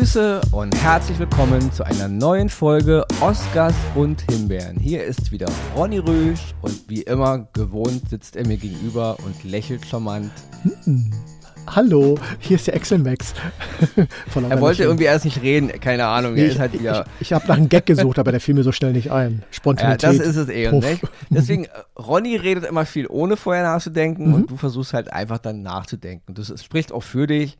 Grüße und herzlich willkommen zu einer neuen Folge Oscars und Himbeeren. Hier ist wieder Ronny Rösch und wie immer gewohnt sitzt er mir gegenüber und lächelt charmant. Hm. Hallo, hier ist der Excel Max. er wollte irgendwie erst nicht reden, keine Ahnung. Nee, ich, halt ich, ich habe nach einem Gag gesucht, aber der fiel mir so schnell nicht ein. Spontanität. Ja, das ist es eh. Nicht? Deswegen, äh, Ronny redet immer viel ohne vorher nachzudenken mhm. und du versuchst halt einfach dann nachzudenken. Das spricht auch für dich.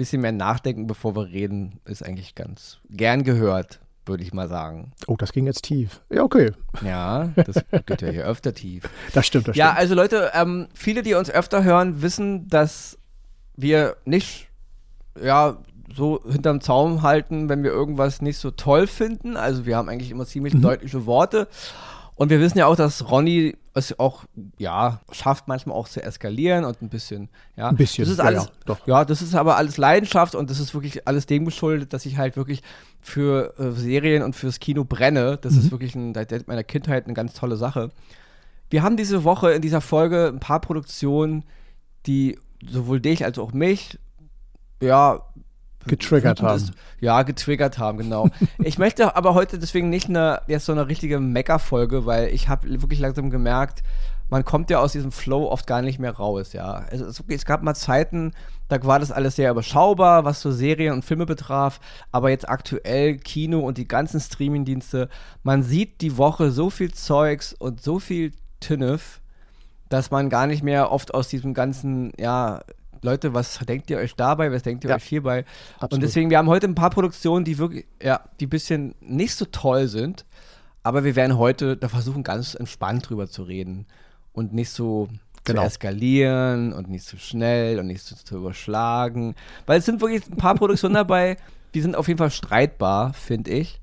Bisschen mehr nachdenken, bevor wir reden, ist eigentlich ganz gern gehört würde ich mal sagen. Oh, das ging jetzt tief. Ja, okay. Ja, das geht ja hier öfter tief. Das stimmt, das ja, stimmt. Ja, also Leute, ähm, viele, die uns öfter hören, wissen, dass wir nicht, ja, so hinterm Zaum halten, wenn wir irgendwas nicht so toll finden. Also wir haben eigentlich immer ziemlich mhm. deutliche Worte. Und wir wissen ja auch, dass Ronny es auch, ja, schafft manchmal auch zu eskalieren und ein bisschen, ja. Ein bisschen, das ist alles, ja, ja, ja, das ist aber alles Leidenschaft und das ist wirklich alles dem geschuldet, dass ich halt wirklich für äh, Serien und fürs Kino brenne. Das mhm. ist wirklich ein, seit meiner Kindheit eine ganz tolle Sache. Wir haben diese Woche in dieser Folge ein paar Produktionen, die sowohl dich als auch mich, ja, getriggert haben. Ist, ja, getriggert haben, genau. ich möchte aber heute deswegen nicht eine, jetzt so eine richtige Mecker-Folge, weil ich habe wirklich langsam gemerkt, man kommt ja aus diesem Flow oft gar nicht mehr raus, ja. Also es, es, gab mal Zeiten, da war das alles sehr überschaubar, was so Serien und Filme betraf, aber jetzt aktuell Kino und die ganzen Streamingdienste, man sieht die Woche so viel Zeugs und so viel Tünnef, dass man gar nicht mehr oft aus diesem ganzen, ja, Leute, was denkt ihr euch dabei, was denkt ihr ja, euch hierbei? Absolut. Und deswegen, wir haben heute ein paar Produktionen, die wirklich, ja, die ein bisschen nicht so toll sind, aber wir werden heute da versuchen, ganz entspannt drüber zu reden und nicht so genau. zu eskalieren und nicht zu so schnell und nicht so zu überschlagen, weil es sind wirklich ein paar Produktionen dabei, die sind auf jeden Fall streitbar, finde ich.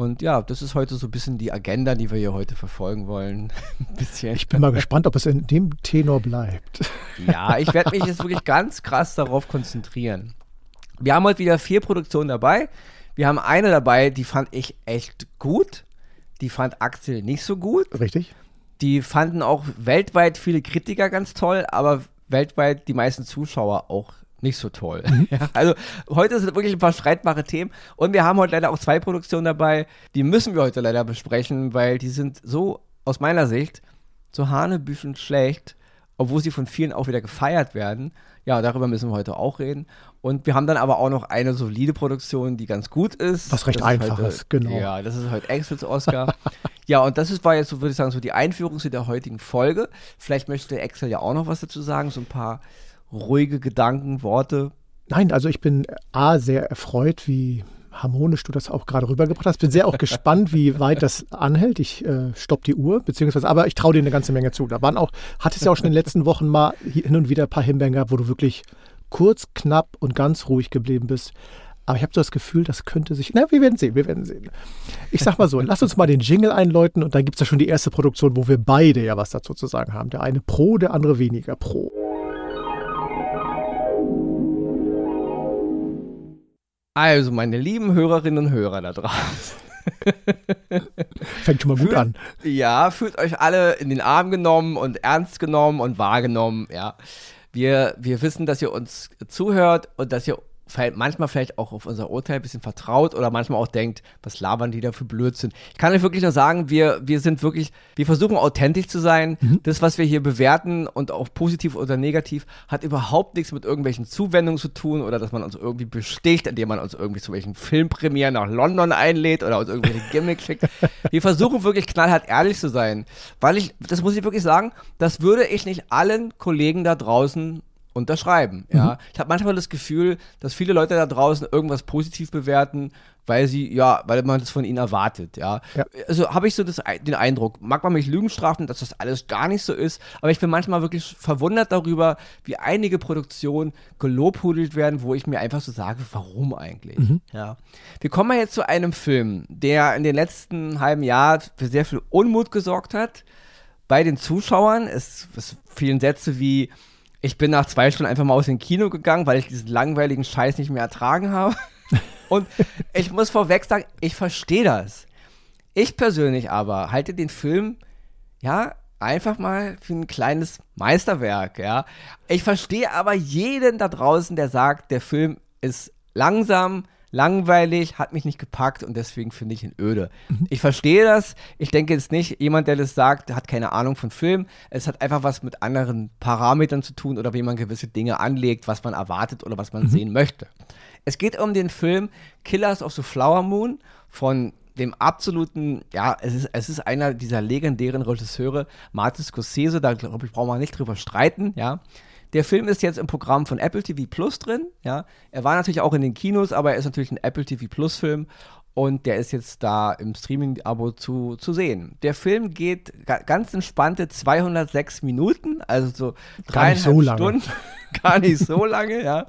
Und ja, das ist heute so ein bisschen die Agenda, die wir hier heute verfolgen wollen. ein bisschen. Ich bin mal gespannt, ob es in dem Tenor bleibt. ja, ich werde mich jetzt wirklich ganz krass darauf konzentrieren. Wir haben heute wieder vier Produktionen dabei. Wir haben eine dabei, die fand ich echt gut. Die fand Axel nicht so gut. Richtig. Die fanden auch weltweit viele Kritiker ganz toll, aber weltweit die meisten Zuschauer auch nicht so toll. Mhm. Ja, also heute sind wirklich ein paar streitbare Themen und wir haben heute leider auch zwei Produktionen dabei, die müssen wir heute leider besprechen, weil die sind so aus meiner Sicht so hanebüchen schlecht, obwohl sie von vielen auch wieder gefeiert werden. Ja, darüber müssen wir heute auch reden. Und wir haben dann aber auch noch eine solide Produktion, die ganz gut ist. Was recht das einfach ist, ist, genau. Ja, das ist heute Exels Oscar. ja, und das ist, war jetzt, so würde ich sagen, so die Einführung zu der heutigen Folge. Vielleicht möchte Excel ja auch noch was dazu sagen, so ein paar ruhige Gedanken, Worte? Nein, also ich bin A, sehr erfreut, wie harmonisch du das auch gerade rübergebracht hast. Bin sehr auch gespannt, wie weit das anhält. Ich äh, stopp die Uhr, beziehungsweise, aber ich traue dir eine ganze Menge zu. Da waren auch, hattest ja auch schon in den letzten Wochen mal hin und wieder ein paar Himbeeren gehabt, wo du wirklich kurz, knapp und ganz ruhig geblieben bist. Aber ich habe so das Gefühl, das könnte sich. Na, wir werden sehen, wir werden sehen. Ich sag mal so, lass uns mal den Jingle einläuten und dann gibt es ja schon die erste Produktion, wo wir beide ja was dazu zu sagen haben. Der eine pro, der andere weniger pro. Also, meine lieben Hörerinnen und Hörer da draußen. Fängt schon mal gut fühlt, an. Ja, fühlt euch alle in den Arm genommen und ernst genommen und wahrgenommen, ja. Wir, wir wissen, dass ihr uns zuhört und dass ihr manchmal vielleicht auch auf unser Urteil ein bisschen vertraut oder manchmal auch denkt, was labern die da für Blödsinn. Ich kann euch wirklich nur sagen, wir, wir sind wirklich, wir versuchen authentisch zu sein. Mhm. Das, was wir hier bewerten und auch positiv oder negativ, hat überhaupt nichts mit irgendwelchen Zuwendungen zu tun oder dass man uns irgendwie besticht, indem man uns irgendwie zu welchen Filmpremieren nach London einlädt oder uns irgendwelche Gimmicks schickt. Wir versuchen wirklich knallhart ehrlich zu sein, weil ich, das muss ich wirklich sagen, das würde ich nicht allen Kollegen da draußen unterschreiben. Ja, mhm. ich habe manchmal das Gefühl, dass viele Leute da draußen irgendwas positiv bewerten, weil sie ja, weil man das von ihnen erwartet. Ja, ja. also habe ich so das, den Eindruck. Mag man mich Lügen strafen, dass das alles gar nicht so ist, aber ich bin manchmal wirklich verwundert darüber, wie einige Produktionen gelobhudelt werden, wo ich mir einfach so sage, warum eigentlich? Mhm. Ja, wir kommen jetzt zu einem Film, der in den letzten halben Jahr für sehr viel Unmut gesorgt hat bei den Zuschauern. Es, es fielen Sätze wie ich bin nach zwei Stunden einfach mal aus dem Kino gegangen, weil ich diesen langweiligen Scheiß nicht mehr ertragen habe. Und ich muss vorweg sagen, ich verstehe das. Ich persönlich aber halte den Film, ja, einfach mal für ein kleines Meisterwerk, ja. Ich verstehe aber jeden da draußen, der sagt, der Film ist langsam, langweilig, hat mich nicht gepackt und deswegen finde ich ihn öde. Mhm. Ich verstehe das. Ich denke jetzt nicht, jemand, der das sagt, hat keine Ahnung von Film. Es hat einfach was mit anderen Parametern zu tun oder wie man gewisse Dinge anlegt, was man erwartet oder was man mhm. sehen möchte. Es geht um den Film Killers of the Flower Moon von dem absoluten, ja, es ist, es ist einer dieser legendären Regisseure, Martin Scorsese, da glaube ich, brauchen wir nicht drüber streiten, ja. Der Film ist jetzt im Programm von Apple TV Plus drin, ja. Er war natürlich auch in den Kinos, aber er ist natürlich ein Apple TV Plus Film und der ist jetzt da im Streaming-Abo zu, zu sehen. Der Film geht ganz entspannte 206 Minuten, also so dreieinhalb so Stunden, gar nicht so lange, ja.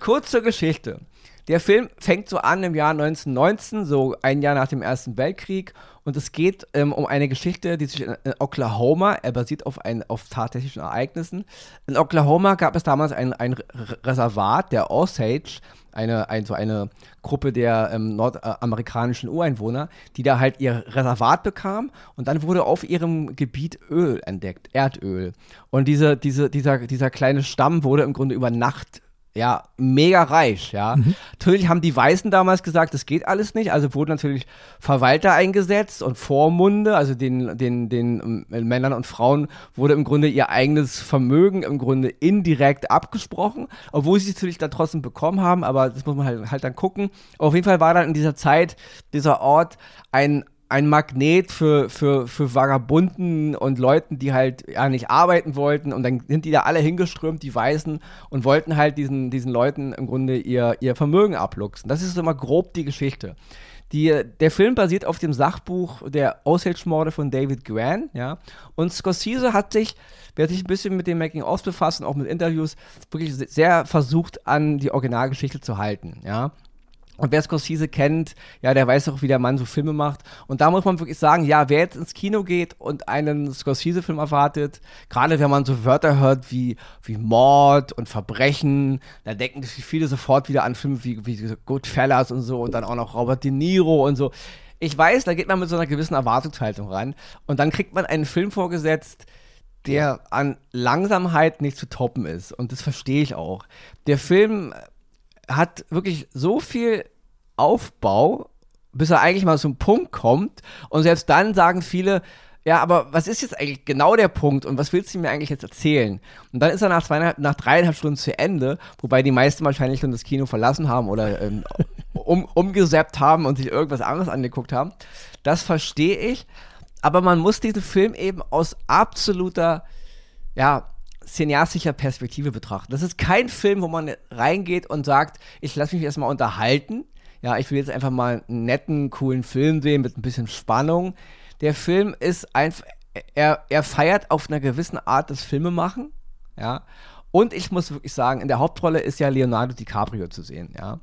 Kurze Geschichte. Der Film fängt so an im Jahr 1919, so ein Jahr nach dem Ersten Weltkrieg. Und es geht ähm, um eine Geschichte, die sich in, in, Oklahoma, er basiert auf, ein, auf tatsächlichen Ereignissen. In Oklahoma gab es damals ein, ein Reservat, der Osage, eine, ein, so eine Gruppe der ähm, nordamerikanischen Ureinwohner, die da halt ihr Reservat bekam und dann wurde auf ihrem Gebiet Öl entdeckt, Erdöl. Und diese, diese, dieser, dieser kleine Stamm wurde im Grunde über Nacht ja, mega reich, ja. Mhm. Natürlich haben die Weißen damals gesagt, das geht alles nicht, also wurden natürlich Verwalter eingesetzt und Vormunde, also den, den, den äh, Männern und Frauen wurde im Grunde ihr eigenes Vermögen im Grunde indirekt abgesprochen, obwohl sie es natürlich dann trotzdem bekommen haben, aber das muss man halt, halt dann gucken. Auf jeden Fall war dann in dieser Zeit dieser Ort ein ein Magnet für, für, für Vagabunden und Leuten, die halt ja nicht arbeiten wollten. Und dann sind die da alle hingeströmt, die Weißen, und wollten halt diesen, diesen Leuten im Grunde ihr, ihr Vermögen abluchsen. Das ist immer grob die Geschichte. Die, der Film basiert auf dem Sachbuch der Osage-Morde von David Gran, ja. Und Scorsese hat sich, wer sich ein bisschen mit dem Making-of befasst und auch mit Interviews, wirklich sehr versucht, an die Originalgeschichte zu halten, ja. Und wer Scorsese kennt, ja, der weiß auch, wie der Mann so Filme macht. Und da muss man wirklich sagen, ja, wer jetzt ins Kino geht und einen Scorsese-Film erwartet, gerade wenn man so Wörter hört wie, wie Mord und Verbrechen, da denken viele sofort wieder an Filme wie, wie Goodfellas und so und dann auch noch Robert De Niro und so. Ich weiß, da geht man mit so einer gewissen Erwartungshaltung ran. Und dann kriegt man einen Film vorgesetzt, der an Langsamkeit nicht zu toppen ist. Und das verstehe ich auch. Der Film hat wirklich so viel Aufbau, bis er eigentlich mal zum Punkt kommt. Und selbst dann sagen viele, ja, aber was ist jetzt eigentlich genau der Punkt und was willst du mir eigentlich jetzt erzählen? Und dann ist er nach, zweieinhalb, nach dreieinhalb Stunden zu Ende, wobei die meisten wahrscheinlich schon das Kino verlassen haben oder ähm, um, umgesappt haben und sich irgendwas anderes angeguckt haben. Das verstehe ich. Aber man muss diesen Film eben aus absoluter, ja, cineastischer Perspektive betrachten. Das ist kein Film, wo man reingeht und sagt, ich lasse mich erstmal unterhalten. Ja, ich will jetzt einfach mal einen netten, coolen Film sehen mit ein bisschen Spannung. Der Film ist einfach, er, er feiert auf einer gewissen Art das Filmemachen. Ja. Und ich muss wirklich sagen, in der Hauptrolle ist ja Leonardo DiCaprio zu sehen, ja.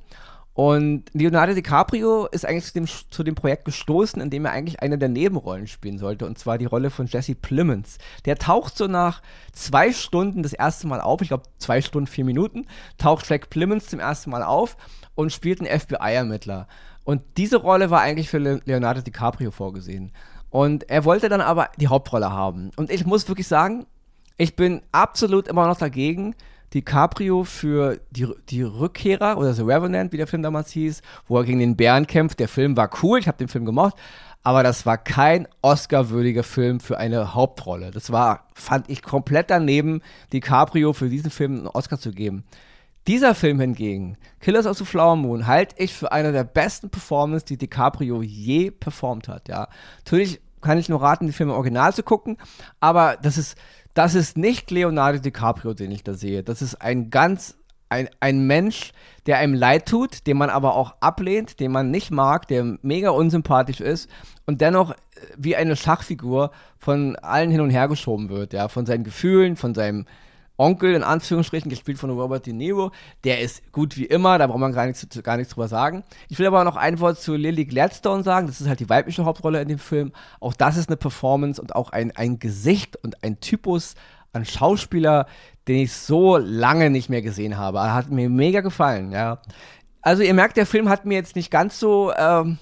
Und Leonardo DiCaprio ist eigentlich zu dem, zu dem Projekt gestoßen, in dem er eigentlich eine der Nebenrollen spielen sollte, und zwar die Rolle von Jesse Plemons. Der taucht so nach zwei Stunden das erste Mal auf, ich glaube zwei Stunden, vier Minuten, taucht Jack Plemons zum ersten Mal auf und spielt einen FBI-Ermittler. Und diese Rolle war eigentlich für Leonardo DiCaprio vorgesehen. Und er wollte dann aber die Hauptrolle haben. Und ich muss wirklich sagen, ich bin absolut immer noch dagegen, DiCaprio für die, die Rückkehrer oder The Revenant, wie der Film damals hieß, wo er gegen den Bären kämpft. Der Film war cool, ich habe den Film gemocht, aber das war kein Oscar-würdiger Film für eine Hauptrolle. Das war, fand ich, komplett daneben, DiCaprio für diesen Film einen Oscar zu geben. Dieser Film hingegen, Killers of the Flower Moon, halte ich für eine der besten Performances, die DiCaprio je performt hat. Ja, natürlich kann ich nur raten, die Filme original zu gucken, aber das ist das ist nicht Leonardo DiCaprio, den ich da sehe. Das ist ein ganz, ein, ein Mensch, der einem leid tut, den man aber auch ablehnt, den man nicht mag, der mega unsympathisch ist und dennoch äh, wie eine Schachfigur von allen hin und her geschoben wird, ja, von seinen Gefühlen, von seinem Onkel, in Anführungsstrichen, gespielt von Robert De Niro. Der ist gut wie immer, da braucht man gar nichts, gar nichts drüber sagen. Ich will aber noch ein Wort zu Lily Gladstone sagen. Das ist halt die weibliche Hauptrolle in dem Film. Auch das ist eine Performance und auch ein, ein Gesicht und ein Typus an Schauspieler, den ich so lange nicht mehr gesehen habe. Hat mir mega gefallen, ja. Also ihr merkt, der Film hat mir jetzt nicht ganz so ähm,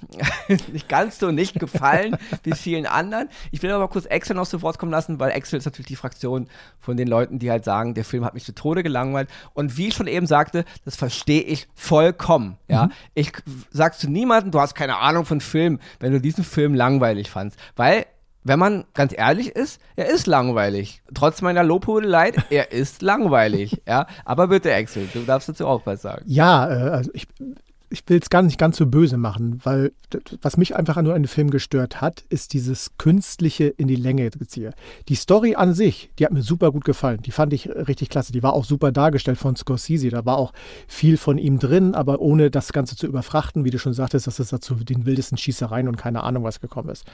nicht ganz so nicht gefallen wie vielen anderen. Ich will aber kurz Excel noch zu Wort kommen lassen, weil Excel ist natürlich die Fraktion von den Leuten, die halt sagen, der Film hat mich zu Tode gelangweilt. Und wie ich schon eben sagte, das verstehe ich vollkommen. Ja, mhm. ich sag zu niemandem, du hast keine Ahnung von Film, wenn du diesen Film langweilig fandst, weil wenn man ganz ehrlich ist, er ist langweilig. Trotz meiner Lobhudelei, er ist langweilig. Ja, aber bitte, Axel, du darfst dazu auch was sagen. Ja, äh, also ich, ich will es gar nicht ganz so böse machen, weil was mich einfach nur an dem Film gestört hat, ist dieses künstliche in die Länge geziehe. Die Story an sich, die hat mir super gut gefallen. Die fand ich richtig klasse. Die war auch super dargestellt von Scorsese. Da war auch viel von ihm drin, aber ohne das Ganze zu überfrachten, wie du schon sagtest, dass es dazu den wildesten Schießereien und keine Ahnung was gekommen ist.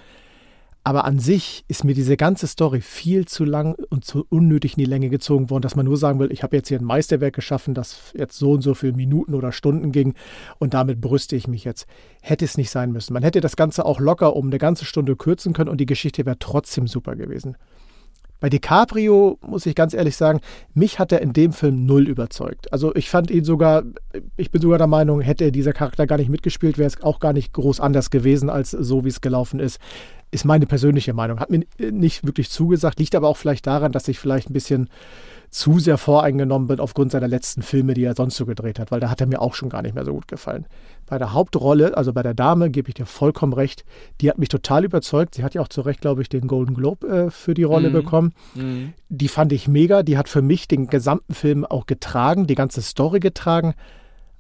Aber an sich ist mir diese ganze Story viel zu lang und zu unnötig in die Länge gezogen worden, dass man nur sagen will, ich habe jetzt hier ein Meisterwerk geschaffen, das jetzt so und so viele Minuten oder Stunden ging und damit brüste ich mich jetzt. Hätte es nicht sein müssen. Man hätte das Ganze auch locker um eine ganze Stunde kürzen können und die Geschichte wäre trotzdem super gewesen. Bei DiCaprio muss ich ganz ehrlich sagen, mich hat er in dem Film null überzeugt. Also ich fand ihn sogar, ich bin sogar der Meinung, hätte dieser Charakter gar nicht mitgespielt, wäre es auch gar nicht groß anders gewesen als so, wie es gelaufen ist ist meine persönliche Meinung. Hat mir nicht wirklich zugesagt, liegt aber auch vielleicht daran, dass ich vielleicht ein bisschen zu sehr voreingenommen bin aufgrund seiner letzten Filme, die er sonst so gedreht hat, weil da hat er mir auch schon gar nicht mehr so gut gefallen. Bei der Hauptrolle, also bei der Dame, gebe ich dir vollkommen recht, die hat mich total überzeugt. Sie hat ja auch zu Recht, glaube ich, den Golden Globe äh, für die Rolle mhm. bekommen. Mhm. Die fand ich mega. Die hat für mich den gesamten Film auch getragen, die ganze Story getragen.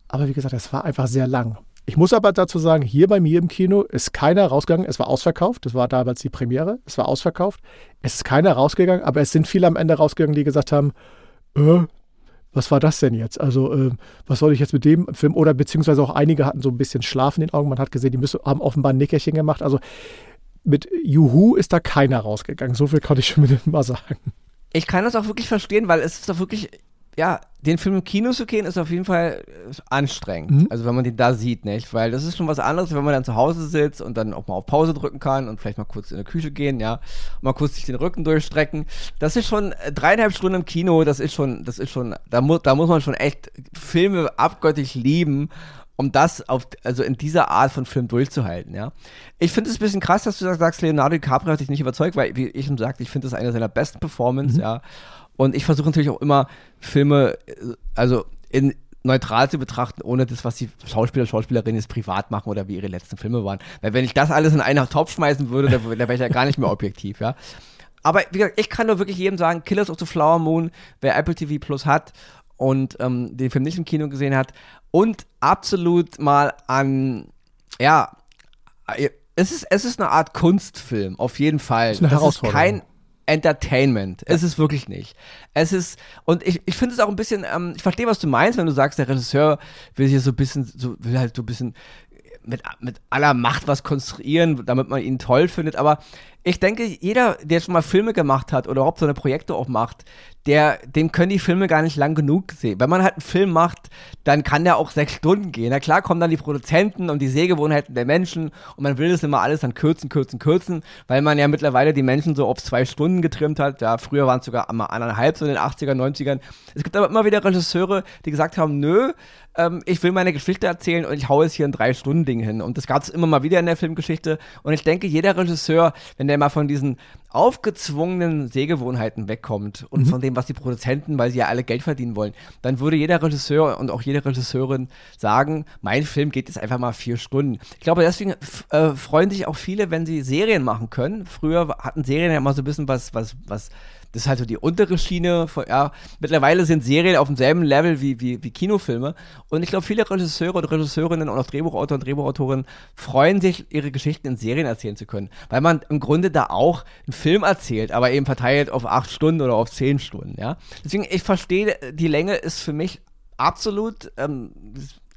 Aber wie gesagt, es war einfach sehr lang. Ich muss aber dazu sagen, hier bei mir im Kino ist keiner rausgegangen. Es war ausverkauft. Das war damals die Premiere. Es war ausverkauft. Es ist keiner rausgegangen, aber es sind viele am Ende rausgegangen, die gesagt haben, äh, was war das denn jetzt? Also, äh, was soll ich jetzt mit dem Film? Oder beziehungsweise auch einige hatten so ein bisschen Schlaf in den Augen. Man hat gesehen, die müssen, haben offenbar ein Nickerchen gemacht. Also mit Juhu ist da keiner rausgegangen. So viel kann ich schon mal sagen. Ich kann das auch wirklich verstehen, weil es ist doch wirklich ja, den Film im Kino zu gehen, ist auf jeden Fall anstrengend. Mhm. Also wenn man den da sieht, nicht? Weil das ist schon was anderes, wenn man dann zu Hause sitzt und dann auch mal auf Pause drücken kann und vielleicht mal kurz in die Küche gehen, ja, mal kurz sich den Rücken durchstrecken. Das ist schon äh, dreieinhalb Stunden im Kino, das ist schon, das ist schon, da muss, da muss man schon echt Filme abgöttisch lieben, um das auf, also in dieser Art von Film durchzuhalten, ja. Ich finde es ein bisschen krass, dass du sagst, Leonardo DiCaprio hat dich nicht überzeugt, weil, wie ich schon sagte, ich finde das eine seiner besten Performances, mhm. ja. Und ich versuche natürlich auch immer Filme, also in, neutral zu betrachten, ohne das, was die Schauspieler, Schauspielerinnen jetzt privat machen oder wie ihre letzten Filme waren. Weil wenn ich das alles in einen Topf schmeißen würde, dann, dann wäre ich ja gar nicht mehr objektiv, ja. Aber wie gesagt, ich kann nur wirklich jedem sagen, Killers of the Flower Moon, wer Apple TV Plus hat und ähm, den Film nicht im Kino gesehen hat und absolut mal an, ja, es ist, es ist eine Art Kunstfilm, auf jeden Fall. Das ist, eine das ist kein, Entertainment. Ja. Es ist wirklich nicht. Es ist, und ich, ich finde es auch ein bisschen, ähm, ich verstehe, was du meinst, wenn du sagst, der Regisseur will hier so ein bisschen, so, will halt so ein bisschen mit, mit aller Macht was konstruieren, damit man ihn toll findet. Aber ich denke, jeder, der schon mal Filme gemacht hat oder überhaupt so eine Projekte auch macht, der, dem können die Filme gar nicht lang genug sehen. Wenn man halt einen Film macht, dann kann der auch sechs Stunden gehen. Na klar kommen dann die Produzenten und die Sehgewohnheiten der Menschen und man will das immer alles dann kürzen, kürzen, kürzen, weil man ja mittlerweile die Menschen so auf zwei Stunden getrimmt hat. Ja, früher waren es sogar einmal anderthalb, so in den 80er, 90ern. Es gibt aber immer wieder Regisseure, die gesagt haben, nö, ähm, ich will meine Geschichte erzählen und ich haue es hier ein Drei-Stunden-Ding hin. Und das gab es immer mal wieder in der Filmgeschichte. Und ich denke, jeder Regisseur, wenn der mal von diesen aufgezwungenen Sehgewohnheiten wegkommt und mhm. von dem, was die Produzenten, weil sie ja alle Geld verdienen wollen, dann würde jeder Regisseur und auch jede Regisseurin sagen, mein Film geht jetzt einfach mal vier Stunden. Ich glaube, deswegen äh, freuen sich auch viele, wenn sie Serien machen können. Früher hatten Serien ja immer so ein bisschen was, was, was das ist halt so die untere Schiene. Von, ja, mittlerweile sind Serien auf demselben Level wie, wie, wie Kinofilme. Und ich glaube, viele Regisseure und Regisseurinnen und auch Drehbuchautor und Drehbuchautorinnen freuen sich, ihre Geschichten in Serien erzählen zu können. Weil man im Grunde da auch einen Film erzählt, aber eben verteilt auf acht Stunden oder auf zehn Stunden. Ja? Deswegen, ich verstehe, die Länge ist für mich absolut. Ähm,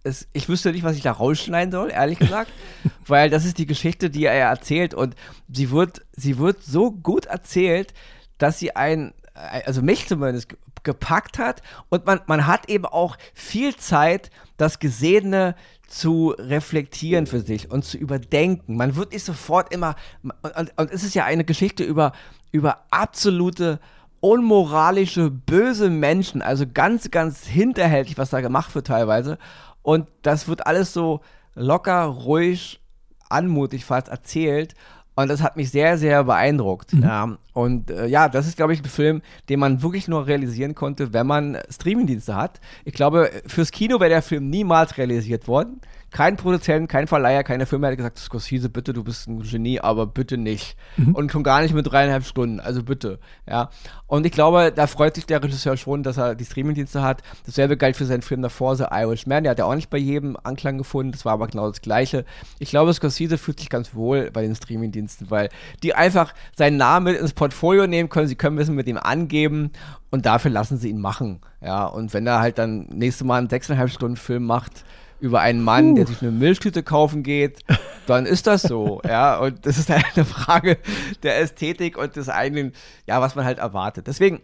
es, ich wüsste nicht, was ich da rausschneiden soll, ehrlich gesagt, weil das ist die Geschichte, die er erzählt und sie wird, sie wird so gut erzählt, dass sie ein, also mich zumindest gepackt hat und man, man hat eben auch viel Zeit, das Gesehene zu reflektieren für sich und zu überdenken. Man wird nicht sofort immer, und, und es ist ja eine Geschichte über, über absolute unmoralische, böse Menschen, also ganz, ganz hinterhältig, was da gemacht wird teilweise. Und das wird alles so locker, ruhig, anmutig fast erzählt. Und das hat mich sehr, sehr beeindruckt. Mhm. Ja. Und äh, ja, das ist, glaube ich, ein Film, den man wirklich nur realisieren konnte, wenn man Streamingdienste hat. Ich glaube, fürs Kino wäre der Film niemals realisiert worden kein Produzent, kein Verleiher, keine Firma hätte gesagt, Scorsese, bitte, du bist ein Genie, aber bitte nicht. Mhm. Und schon gar nicht mit dreieinhalb Stunden, also bitte. Ja. Und ich glaube, da freut sich der Regisseur schon, dass er die Streamingdienste hat. Dasselbe galt für seinen Film davor, The Irishman. Der hat ja auch nicht bei jedem Anklang gefunden, das war aber genau das Gleiche. Ich glaube, Scorsese fühlt sich ganz wohl bei den Streamingdiensten, weil die einfach seinen Namen mit ins Portfolio nehmen können, sie können Wissen mit ihm angeben und dafür lassen sie ihn machen. Ja, und wenn er halt dann nächstes Mal einen sechseinhalb Stunden Film macht, über einen Mann, uh. der sich eine Milchtüte kaufen geht, dann ist das so, ja. Und das ist halt eine Frage der Ästhetik und des eigenen, ja, was man halt erwartet. Deswegen,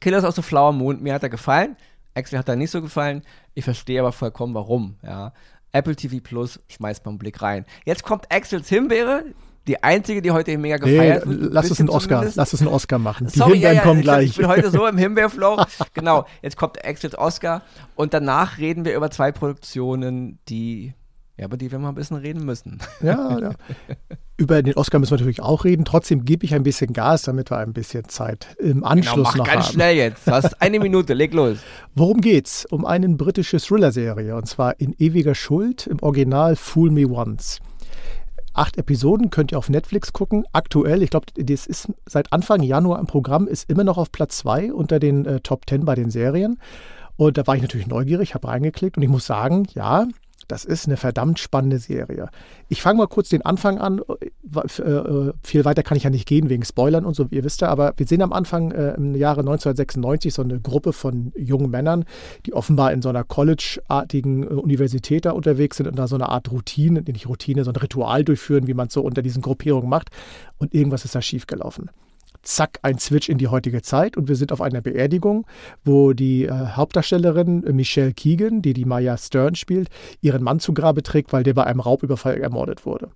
Killers of the Flower Moon, mir hat er gefallen. Axel hat er nicht so gefallen. Ich verstehe aber vollkommen, warum, ja. Apple TV Plus, schmeißt mal einen Blick rein. Jetzt kommt Axels Himbeere, die einzige, die heute mega gefeiert nee, wird. Lass es einen Oscar, zumindest. lass es einen Oscar machen. Die Sorry, Himbeeren ja, ja, kommen ich, gleich. Ich bin heute so im Himbeerflow. genau, jetzt kommt Axels Oscar und danach reden wir über zwei Produktionen, die ja, über die wir mal ein bisschen reden müssen. Ja, ja. Über den Oscar müssen wir natürlich auch reden. Trotzdem gebe ich ein bisschen Gas, damit wir ein bisschen Zeit im genau, Anschluss genau, mach noch ganz haben. schnell jetzt. Du hast eine Minute, leg los. Worum geht's? Um eine britische Thriller-Serie und zwar in ewiger Schuld im Original Fool Me Once. Acht Episoden könnt ihr auf Netflix gucken. Aktuell, ich glaube, das ist seit Anfang Januar im Programm, ist immer noch auf Platz 2 unter den äh, Top 10 bei den Serien. Und da war ich natürlich neugierig, habe reingeklickt und ich muss sagen, ja, das ist eine verdammt spannende Serie. Ich fange mal kurz den Anfang an. Äh, äh, viel weiter kann ich ja nicht gehen wegen Spoilern und so, wie ihr wisst. Aber wir sehen am Anfang äh, im Jahre 1996 so eine Gruppe von jungen Männern, die offenbar in so einer College-artigen äh, Universität da unterwegs sind und da so eine Art Routine, nicht Routine, so ein Ritual durchführen, wie man es so unter diesen Gruppierungen macht. Und irgendwas ist da schiefgelaufen zack, ein Switch in die heutige Zeit und wir sind auf einer Beerdigung, wo die äh, Hauptdarstellerin äh, Michelle Keegan, die die Maya Stern spielt, ihren Mann zu Grabe trägt, weil der bei einem Raubüberfall ermordet wurde.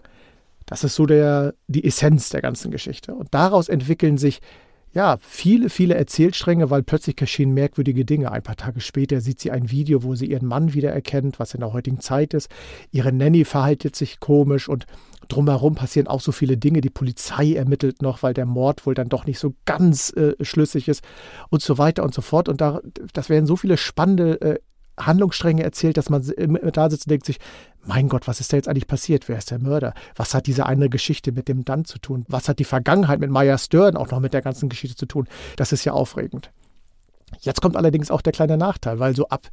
Das ist so der, die Essenz der ganzen Geschichte. Und daraus entwickeln sich ja, viele, viele Erzählstränge, weil plötzlich geschehen merkwürdige Dinge. Ein paar Tage später sieht sie ein Video, wo sie ihren Mann wiedererkennt, was in der heutigen Zeit ist. Ihre Nanny verhaltet sich komisch und drumherum passieren auch so viele Dinge. Die Polizei ermittelt noch, weil der Mord wohl dann doch nicht so ganz äh, schlüssig ist und so weiter und so fort. Und da, das werden so viele spannende äh, Handlungsstränge erzählt, dass man da sitzt und denkt sich, mein Gott, was ist da jetzt eigentlich passiert? Wer ist der Mörder? Was hat diese eine Geschichte mit dem Dann zu tun? Was hat die Vergangenheit mit Maya Stern auch noch mit der ganzen Geschichte zu tun? Das ist ja aufregend. Jetzt kommt allerdings auch der kleine Nachteil, weil so ab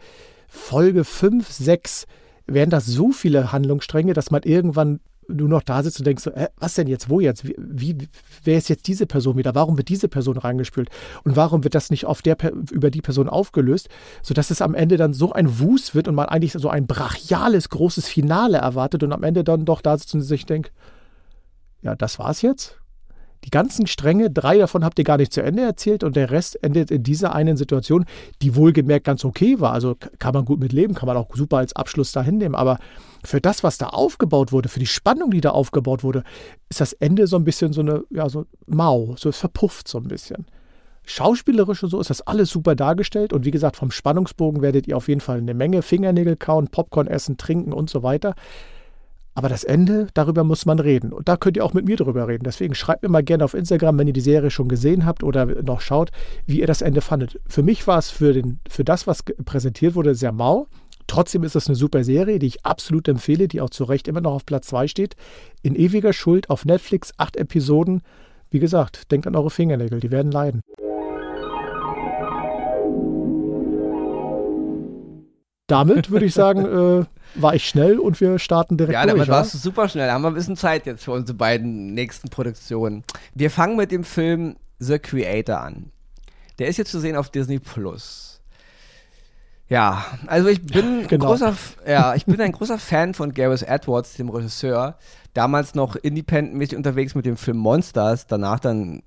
Folge 5, 6 werden das so viele Handlungsstränge, dass man irgendwann du noch da sitzt und denkst so, äh, was denn jetzt, wo jetzt? Wie, wie, wer ist jetzt diese Person wieder? Warum wird diese Person reingespült? Und warum wird das nicht auf der, über die Person aufgelöst, sodass es am Ende dann so ein Wust wird und man eigentlich so ein brachiales, großes Finale erwartet und am Ende dann doch da sitzt und sich denkt, ja, das war's jetzt? Die ganzen Stränge, drei davon habt ihr gar nicht zu Ende erzählt und der Rest endet in dieser einen Situation, die wohlgemerkt ganz okay war. Also kann man gut mitleben, kann man auch super als Abschluss da hinnehmen. Aber für das, was da aufgebaut wurde, für die Spannung, die da aufgebaut wurde, ist das Ende so ein bisschen so eine, ja, so mau, so verpufft so ein bisschen. Schauspielerisch und so ist das alles super dargestellt und wie gesagt, vom Spannungsbogen werdet ihr auf jeden Fall eine Menge Fingernägel kauen, Popcorn essen, trinken und so weiter. Aber das Ende, darüber muss man reden. Und da könnt ihr auch mit mir drüber reden. Deswegen schreibt mir mal gerne auf Instagram, wenn ihr die Serie schon gesehen habt oder noch schaut, wie ihr das Ende fandet. Für mich war es für, den, für das, was präsentiert wurde, sehr mau. Trotzdem ist es eine super Serie, die ich absolut empfehle, die auch zu Recht immer noch auf Platz 2 steht. In ewiger Schuld auf Netflix, acht Episoden. Wie gesagt, denkt an eure Fingernägel, die werden leiden. Damit würde ich sagen, äh, war ich schnell und wir starten direkt ja, durch. Ja, damit warst du super schnell. Da haben wir ein bisschen Zeit jetzt für unsere beiden nächsten Produktionen. Wir fangen mit dem Film The Creator an. Der ist jetzt zu sehen auf Disney Plus. Ja, also ich bin genau. großer, ja, ich bin ein großer Fan von Gareth Edwards, dem Regisseur. Damals noch independentmäßig unterwegs mit dem Film Monsters, danach dann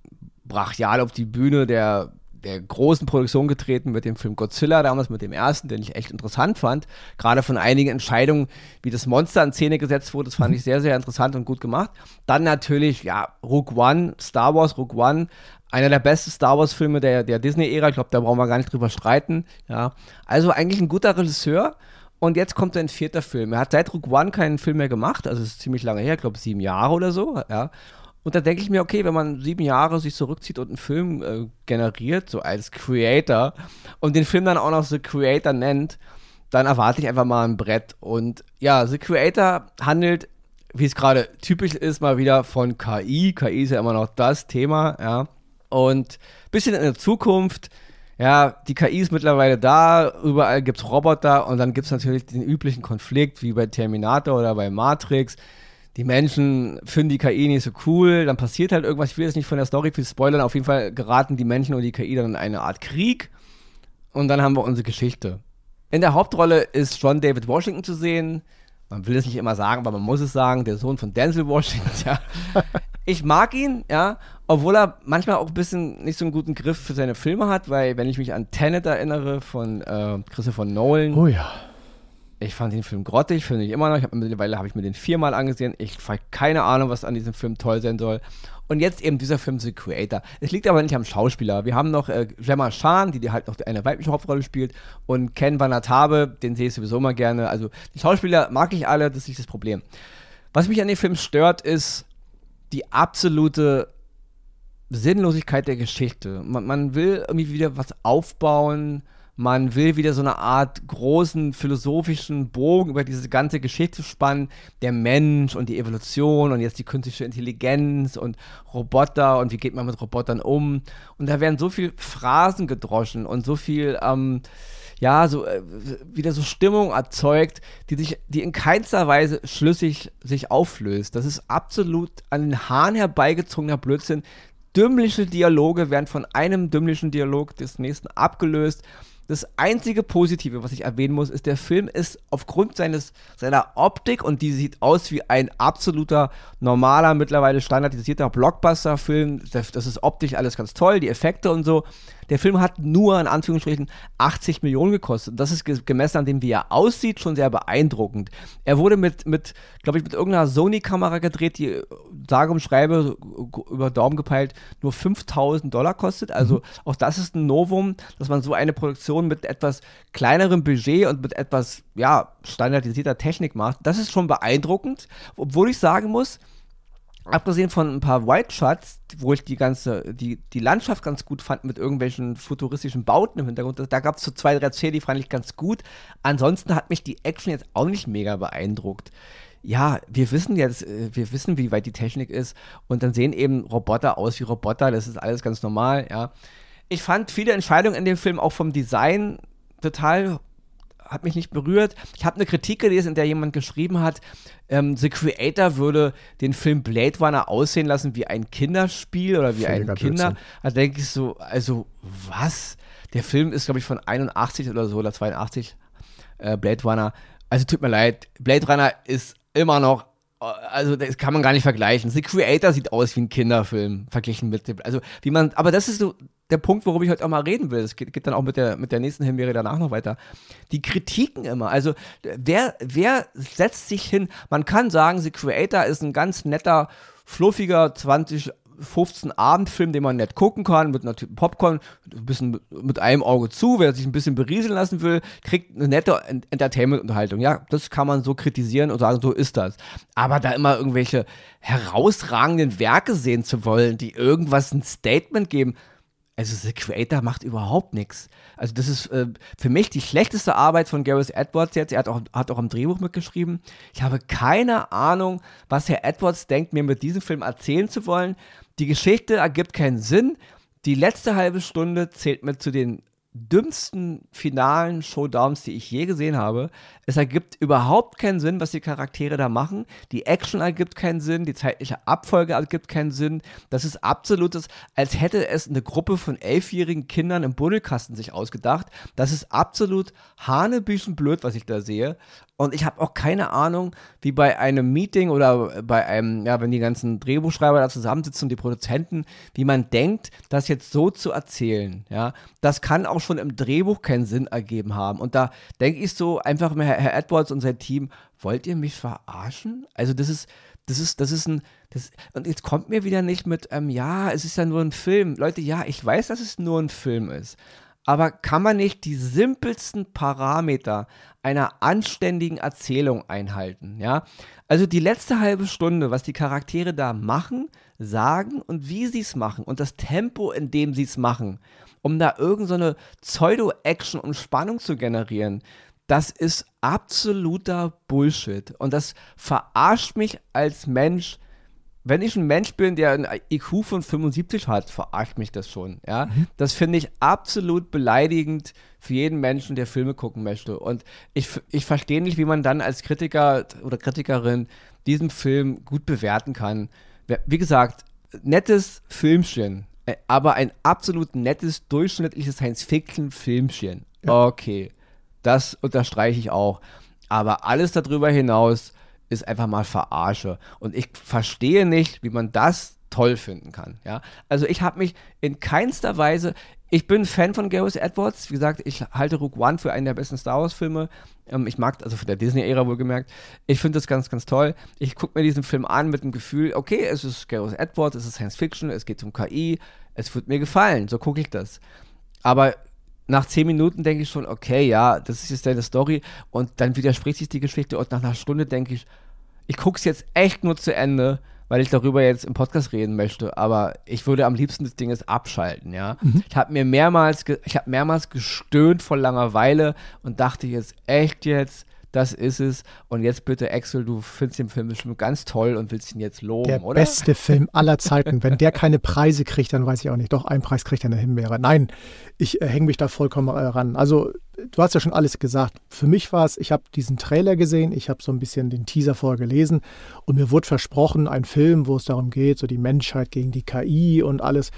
brachial auf die Bühne der der großen Produktion getreten mit dem Film Godzilla, damals mit dem ersten, den ich echt interessant fand. Gerade von einigen Entscheidungen, wie das Monster in Szene gesetzt wurde, das fand ich sehr, sehr interessant und gut gemacht. Dann natürlich, ja, Rook One, Star Wars, Rook One, einer der besten Star Wars-Filme der, der Disney-Ära. Ich glaube, da brauchen wir gar nicht drüber streiten. Ja. Also eigentlich ein guter Regisseur. Und jetzt kommt sein vierter Film. Er hat seit Rook One keinen Film mehr gemacht, also es ist ziemlich lange her, ich glaube sieben Jahre oder so, ja. Und da denke ich mir, okay, wenn man sieben Jahre sich zurückzieht und einen Film äh, generiert, so als Creator, und den Film dann auch noch The Creator nennt, dann erwarte ich einfach mal ein Brett. Und ja, The Creator handelt, wie es gerade typisch ist, mal wieder von KI. KI ist ja immer noch das Thema, ja. Und ein bisschen in der Zukunft, ja, die KI ist mittlerweile da, überall gibt es Roboter und dann gibt es natürlich den üblichen Konflikt, wie bei Terminator oder bei Matrix. Die Menschen finden die KI nicht so cool, dann passiert halt irgendwas. Ich will jetzt nicht von der Story viel spoilern, auf jeden Fall geraten die Menschen und die KI dann in eine Art Krieg und dann haben wir unsere Geschichte. In der Hauptrolle ist John David Washington zu sehen. Man will es nicht immer sagen, aber man muss es sagen, der Sohn von Denzel Washington, ja. Ich mag ihn, ja, obwohl er manchmal auch ein bisschen nicht so einen guten Griff für seine Filme hat, weil wenn ich mich an Tenet erinnere von äh, Christopher Nolan. Oh ja. Ich fand den Film grottig, finde ich immer noch. Ich hab, mittlerweile habe ich mir den viermal angesehen. Ich habe keine Ahnung, was an diesem Film toll sein soll. Und jetzt eben dieser Film The Creator. Es liegt aber nicht am Schauspieler. Wir haben noch äh, Gemma Chan, die, die halt noch eine weibliche Hauptrolle spielt, und Ken Vanatabe, den sehe ich sowieso mal gerne. Also die Schauspieler mag ich alle, das ist nicht das Problem. Was mich an dem Film stört, ist die absolute Sinnlosigkeit der Geschichte. Man, man will irgendwie wieder was aufbauen man will wieder so eine Art großen philosophischen Bogen über diese ganze Geschichte spannen, der Mensch und die Evolution und jetzt die künstliche Intelligenz und Roboter und wie geht man mit Robotern um. Und da werden so viel Phrasen gedroschen und so viel, ähm, ja, so äh, wieder so Stimmung erzeugt, die sich, die in keinster Weise schlüssig sich auflöst. Das ist absolut an den Haaren herbeigezogener Blödsinn. Dümmliche Dialoge werden von einem dümmlichen Dialog des nächsten abgelöst. Das einzige Positive, was ich erwähnen muss, ist, der Film ist aufgrund seines, seiner Optik und die sieht aus wie ein absoluter, normaler, mittlerweile standardisierter Blockbuster-Film. Das, ist optisch alles ganz toll, die Effekte und so. Der Film hat nur in Anführungsstrichen 80 Millionen gekostet. Das ist gemessen an dem, wie er aussieht, schon sehr beeindruckend. Er wurde mit, mit glaube ich, mit irgendeiner Sony-Kamera gedreht, die sage und schreibe über Daumen gepeilt nur 5000 Dollar kostet. Also mhm. auch das ist ein Novum, dass man so eine Produktion mit etwas kleinerem Budget und mit etwas ja, standardisierter Technik macht. Das ist schon beeindruckend, obwohl ich sagen muss, abgesehen von ein paar White Shots, wo ich die ganze, die, die Landschaft ganz gut fand mit irgendwelchen futuristischen Bauten im Hintergrund, da gab es so zwei, drei Szenen, die fand ich ganz gut. Ansonsten hat mich die Action jetzt auch nicht mega beeindruckt. Ja, wir wissen jetzt, äh, wir wissen, wie weit die Technik ist und dann sehen eben Roboter aus wie Roboter, das ist alles ganz normal, ja. Ich fand viele Entscheidungen in dem Film auch vom Design total hat mich nicht berührt. Ich habe eine Kritik gelesen, in der jemand geschrieben hat, ähm, The Creator würde den Film Blade Runner aussehen lassen wie ein Kinderspiel oder wie Völliger ein Kinder. Da denke ich so, also was? Der Film ist, glaube ich, von 81 oder so oder 82, äh, Blade Runner. Also tut mir leid, Blade Runner ist immer noch also das kann man gar nicht vergleichen. The Creator sieht aus wie ein Kinderfilm verglichen mit dem, also wie man, aber das ist so der Punkt, worüber ich heute auch mal reden will. Das geht, geht dann auch mit der, mit der nächsten Himbeere danach noch weiter. Die Kritiken immer, also wer, wer setzt sich hin? Man kann sagen, The Creator ist ein ganz netter, fluffiger 20 15 Abendfilm, den man nett gucken kann, mit einer Popcorn, ein bisschen mit einem Auge zu. Wer sich ein bisschen berieseln lassen will, kriegt eine nette Entertainment-Unterhaltung. Ja, das kann man so kritisieren und sagen, so ist das. Aber da immer irgendwelche herausragenden Werke sehen zu wollen, die irgendwas ein Statement geben, also The Creator macht überhaupt nichts. Also das ist äh, für mich die schlechteste Arbeit von Gareth Edwards jetzt. Er hat auch, hat auch am Drehbuch mitgeschrieben. Ich habe keine Ahnung, was Herr Edwards denkt, mir mit diesem Film erzählen zu wollen. Die Geschichte ergibt keinen Sinn. Die letzte halbe Stunde zählt mir zu den dümmsten finalen Showdowns, die ich je gesehen habe. Es ergibt überhaupt keinen Sinn, was die Charaktere da machen. Die Action ergibt keinen Sinn, die zeitliche Abfolge ergibt keinen Sinn. Das ist absolutes, als hätte es eine Gruppe von elfjährigen Kindern im Buddelkasten sich ausgedacht. Das ist absolut hanebüchen blöd, was ich da sehe. Und ich habe auch keine Ahnung, wie bei einem Meeting oder bei einem, ja, wenn die ganzen Drehbuchschreiber da zusammensitzen und die Produzenten, wie man denkt, das jetzt so zu erzählen. Ja, das kann auch schon im Drehbuch keinen Sinn ergeben haben. Und da denke ich so einfach mal, Herr Edwards und sein Team, wollt ihr mich verarschen? Also das ist, das ist, das ist ein, das, und jetzt kommt mir wieder nicht mit, ähm, ja, es ist ja nur ein Film. Leute, ja, ich weiß, dass es nur ein Film ist. Aber kann man nicht die simpelsten Parameter einer anständigen Erzählung einhalten, ja? Also die letzte halbe Stunde, was die Charaktere da machen, sagen und wie sie es machen und das Tempo, in dem sie es machen, um da irgendeine so Pseudo-Action und Spannung zu generieren, das ist absoluter Bullshit. Und das verarscht mich als Mensch, wenn ich ein Mensch bin, der ein IQ von 75 hat, verarscht mich das schon. Ja? Mhm. Das finde ich absolut beleidigend für jeden Menschen, der Filme gucken möchte. Und ich, ich verstehe nicht, wie man dann als Kritiker oder Kritikerin diesen Film gut bewerten kann. Wie gesagt, nettes Filmchen, äh, aber ein absolut nettes, durchschnittliches Science-Fiction-Filmchen. Ja. Okay, das unterstreiche ich auch. Aber alles darüber hinaus ist einfach mal Verarsche. Und ich verstehe nicht, wie man das toll finden kann. Ja? Also ich habe mich in keinster Weise, ich bin Fan von Gareth Edwards. Wie gesagt, ich halte Rook One für einen der besten Star Wars-Filme. Ähm, ich mag, also von der Disney-Ära wohlgemerkt. Ich finde das ganz, ganz toll. Ich gucke mir diesen Film an mit dem Gefühl, okay, es ist Gareth Edwards, es ist Science Fiction, es geht um KI, es wird mir gefallen. So gucke ich das. Aber nach zehn Minuten denke ich schon, okay, ja, das ist jetzt deine Story und dann widerspricht sich die Geschichte und nach einer Stunde denke ich, ich gucke es jetzt echt nur zu Ende, weil ich darüber jetzt im Podcast reden möchte, aber ich würde am liebsten das Ding jetzt abschalten, ja. Mhm. Ich habe mir mehrmals, ich habe mehrmals gestöhnt vor Langeweile und dachte jetzt echt jetzt, das ist es. Und jetzt bitte, Axel, du findest den Film bestimmt ganz toll und willst ihn jetzt loben, der oder? Der beste Film aller Zeiten. Wenn der keine Preise kriegt, dann weiß ich auch nicht. Doch, einen Preis kriegt er eine Himbeere. Nein, ich äh, hänge mich da vollkommen äh, ran. Also, du hast ja schon alles gesagt. Für mich war es, ich habe diesen Trailer gesehen, ich habe so ein bisschen den Teaser vorher gelesen und mir wurde versprochen, ein Film, wo es darum geht, so die Menschheit gegen die KI und alles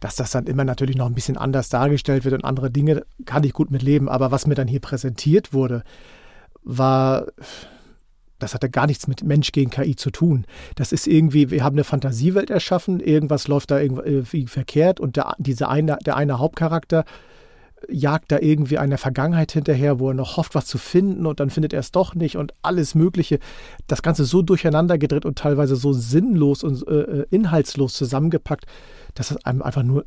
dass das dann immer natürlich noch ein bisschen anders dargestellt wird und andere Dinge kann ich gut mitleben. Aber was mir dann hier präsentiert wurde, war, das hatte gar nichts mit Mensch gegen KI zu tun. Das ist irgendwie, wir haben eine Fantasiewelt erschaffen, irgendwas läuft da irgendwie verkehrt und der, diese eine, der eine Hauptcharakter jagt da irgendwie einer Vergangenheit hinterher, wo er noch hofft, was zu finden und dann findet er es doch nicht und alles Mögliche. Das Ganze so durcheinander gedreht und teilweise so sinnlos und äh, äh inhaltslos zusammengepackt, dass es einem einfach nur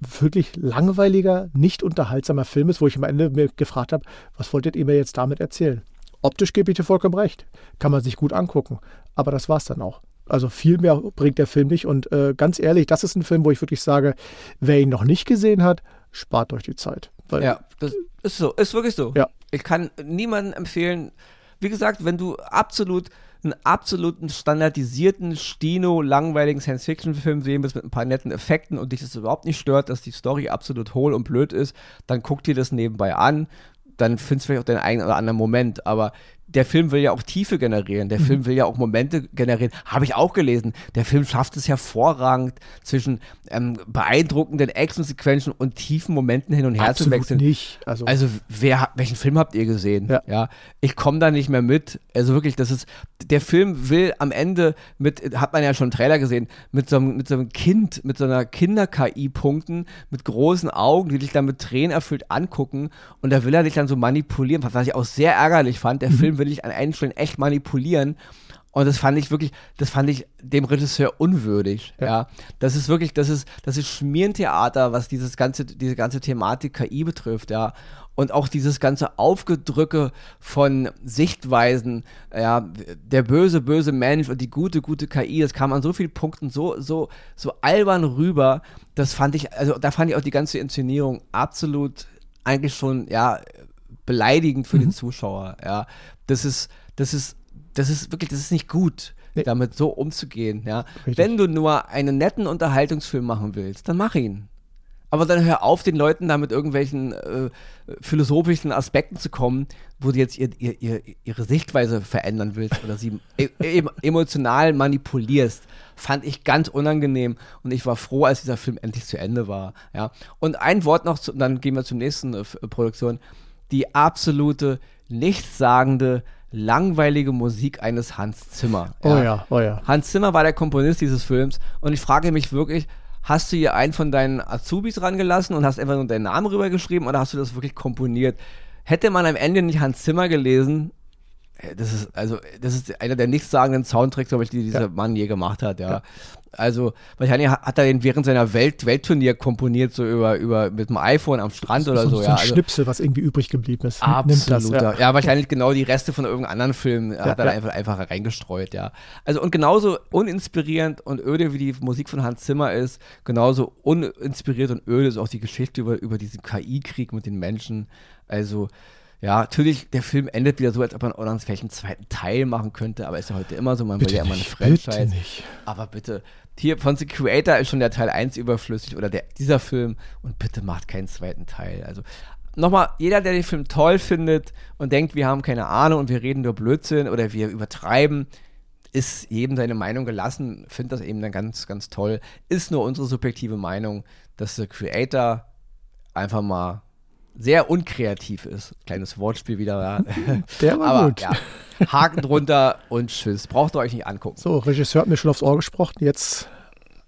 wirklich langweiliger, nicht unterhaltsamer Film ist, wo ich am Ende mir gefragt habe, was wolltet ihr mir jetzt damit erzählen? Optisch gebe ich dir vollkommen recht. Kann man sich gut angucken. Aber das war es dann auch. Also viel mehr bringt der Film nicht. Und äh, ganz ehrlich, das ist ein Film, wo ich wirklich sage, wer ihn noch nicht gesehen hat, spart euch die Zeit. ja, das ist so, ist wirklich so. Ja. Ich kann niemandem empfehlen, wie gesagt, wenn du absolut einen absoluten standardisierten, stino, langweiligen Science-Fiction-Film sehen willst mit ein paar netten Effekten und dich das überhaupt nicht stört, dass die Story absolut hohl und blöd ist, dann guck dir das nebenbei an. Dann findest du vielleicht auch deinen eigenen oder anderen Moment. Aber der Film will ja auch Tiefe generieren. Der mhm. Film will ja auch Momente generieren. Habe ich auch gelesen. Der Film schafft es hervorragend, zwischen ähm, beeindruckenden Actionsequenzen und tiefen Momenten hin und her Absolut zu wechseln. Nicht. Also, also wer, welchen Film habt ihr gesehen? Ja. ja ich komme da nicht mehr mit. Also wirklich, das ist, der Film will am Ende mit, hat man ja schon einen Trailer gesehen, mit so einem, mit so einem Kind, mit so einer Kinder-KI punkten, mit großen Augen, die dich dann mit Tränen erfüllt angucken. Und da will er dich dann so manipulieren, was ich auch sehr ärgerlich fand. Der mhm. Film will ich an einigen Stellen echt manipulieren. Und das fand ich wirklich, das fand ich dem Regisseur unwürdig. Ja. ja. Das ist wirklich, das ist, das ist Schmierentheater, was dieses ganze, diese ganze Thematik KI betrifft, ja. Und auch dieses ganze Aufgedrücke von Sichtweisen, ja, der böse, böse Mensch und die gute, gute KI, das kam an so vielen Punkten so, so, so albern rüber. Das fand ich, also da fand ich auch die ganze Inszenierung absolut eigentlich schon, ja, beleidigend für mhm. den Zuschauer, ja das ist, das ist, das ist wirklich, das ist nicht gut, nee. damit so umzugehen. Ja? Wenn du nur einen netten Unterhaltungsfilm machen willst, dann mach ihn. Aber dann hör auf, den Leuten da mit irgendwelchen äh, philosophischen Aspekten zu kommen, wo du jetzt ihr, ihr, ihr, ihre Sichtweise verändern willst oder sie e e emotional manipulierst. Fand ich ganz unangenehm und ich war froh, als dieser Film endlich zu Ende war. Ja? Und ein Wort noch, zu, dann gehen wir zur nächsten äh, Produktion. Die absolute nichtssagende, langweilige Musik eines Hans Zimmer. Oh ja, oh ja. Hans Zimmer war der Komponist dieses Films und ich frage mich wirklich, hast du hier einen von deinen Azubis rangelassen und hast einfach nur deinen Namen rübergeschrieben oder hast du das wirklich komponiert? Hätte man am Ende nicht Hans Zimmer gelesen, das ist, also, das ist einer der nichtssagenden Soundtracks, glaube ich, die dieser ja. Mann je gemacht hat, ja. ja. Also, wahrscheinlich hat er den während seiner Welt Weltturnier komponiert, so über, über mit dem iPhone am Strand so, oder so. so ja. ein also, Schnipsel, was irgendwie übrig geblieben ist. Absolut. Das, ja. ja. wahrscheinlich genau die Reste von irgendeinem anderen Film ja, hat er einfach, einfach reingestreut, ja. Also, und genauso uninspirierend und öde wie die Musik von Hans Zimmer ist, genauso uninspiriert und öde ist auch die Geschichte über, über diesen KI-Krieg mit den Menschen. Also, ja, natürlich, der Film endet wieder so, als ob man noch vielleicht einen zweiten Teil machen könnte, aber ist ja heute immer so, man bitte will ja immer eine Franchise. Bitte nicht. Aber bitte, hier von The Creator ist schon der Teil 1 überflüssig oder der, dieser Film und bitte macht keinen zweiten Teil. Also nochmal, jeder, der den Film toll findet und denkt, wir haben keine Ahnung und wir reden nur Blödsinn oder wir übertreiben, ist jedem seine Meinung gelassen, findet das eben dann ganz, ganz toll. Ist nur unsere subjektive Meinung, dass The Creator einfach mal sehr unkreativ ist. Kleines Wortspiel wieder. Ja. Der war Aber, gut. Ja, Haken drunter und tschüss. Braucht ihr euch nicht angucken. So, Regisseur hat mir schon aufs Ohr gesprochen. Jetzt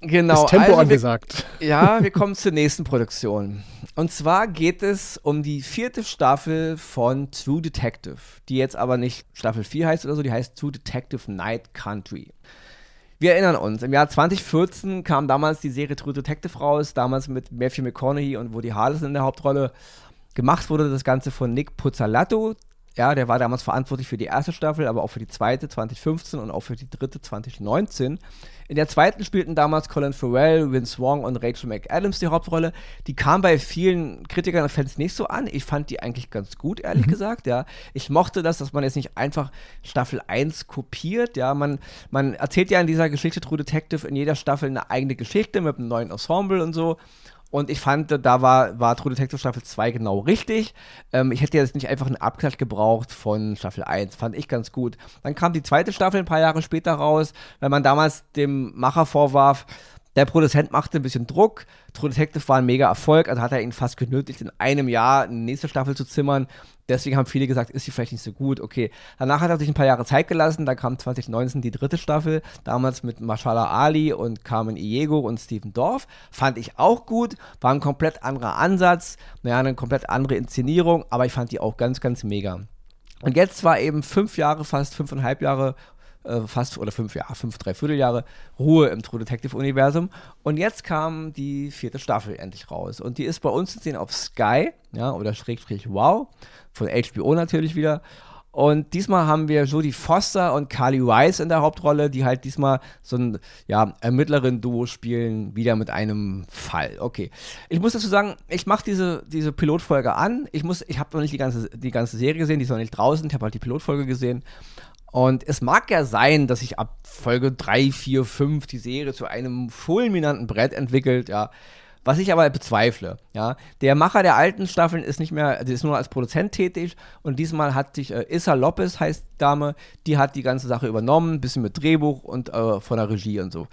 genau, ist Tempo also angesagt. Wir, ja, wir kommen zur nächsten Produktion. Und zwar geht es um die vierte Staffel von True Detective, die jetzt aber nicht Staffel 4 heißt oder so, die heißt True Detective Night Country. Wir erinnern uns, im Jahr 2014 kam damals die Serie True Detective raus, damals mit Matthew McConaughey und Woody Harrelson in der Hauptrolle. Gemacht wurde das Ganze von Nick Puzzalatto. Ja, der war damals verantwortlich für die erste Staffel, aber auch für die zweite 2015 und auch für die dritte 2019. In der zweiten spielten damals Colin Farrell, Vince Wong und Rachel McAdams die Hauptrolle. Die kam bei vielen Kritikern und Fans nicht so an. Ich fand die eigentlich ganz gut, ehrlich mhm. gesagt, ja. Ich mochte das, dass man jetzt nicht einfach Staffel 1 kopiert, ja. Man, man erzählt ja in dieser Geschichte True Detective in jeder Staffel eine eigene Geschichte mit einem neuen Ensemble und so. Und ich fand, da war, war True Detective Staffel 2 genau richtig. Ähm, ich hätte jetzt nicht einfach einen Abklatsch gebraucht von Staffel 1. Fand ich ganz gut. Dann kam die zweite Staffel ein paar Jahre später raus, weil man damals dem Macher vorwarf, der Produzent machte ein bisschen Druck. True Detective war ein mega Erfolg, also hat er ihn fast genötigt, in einem Jahr eine nächste Staffel zu zimmern. Deswegen haben viele gesagt, ist sie vielleicht nicht so gut. Okay, danach hat er sich ein paar Jahre Zeit gelassen. Da kam 2019 die dritte Staffel, damals mit Mashallah Ali und Carmen Iego und Steven Dorff. Fand ich auch gut, war ein komplett anderer Ansatz, naja, eine komplett andere Inszenierung, aber ich fand die auch ganz, ganz mega. Und jetzt war eben fünf Jahre, fast fünfeinhalb Jahre äh, fast oder fünf Jahre, fünf, drei Vierteljahre Ruhe im True Detective Universum. Und jetzt kam die vierte Staffel endlich raus. Und die ist bei uns zu sehen auf Sky, ja, oder Schrägstrich Wow, von HBO natürlich wieder. Und diesmal haben wir Jodie Foster und Carly Weiss in der Hauptrolle, die halt diesmal so ein ja, Ermittlerin-Duo spielen, wieder mit einem Fall. Okay. Ich muss dazu sagen, ich mache diese, diese Pilotfolge an. Ich, ich habe noch nicht die ganze, die ganze Serie gesehen, die ist noch nicht draußen. Ich habe halt die Pilotfolge gesehen. Und es mag ja sein, dass sich ab Folge 3, 4, 5 die Serie zu einem fulminanten Brett entwickelt, ja. Was ich aber bezweifle, ja. Der Macher der alten Staffeln ist nicht mehr, der ist nur als Produzent tätig und diesmal hat sich äh, Issa Lopez, heißt Dame, die hat die ganze Sache übernommen, ein bisschen mit Drehbuch und äh, von der Regie und so.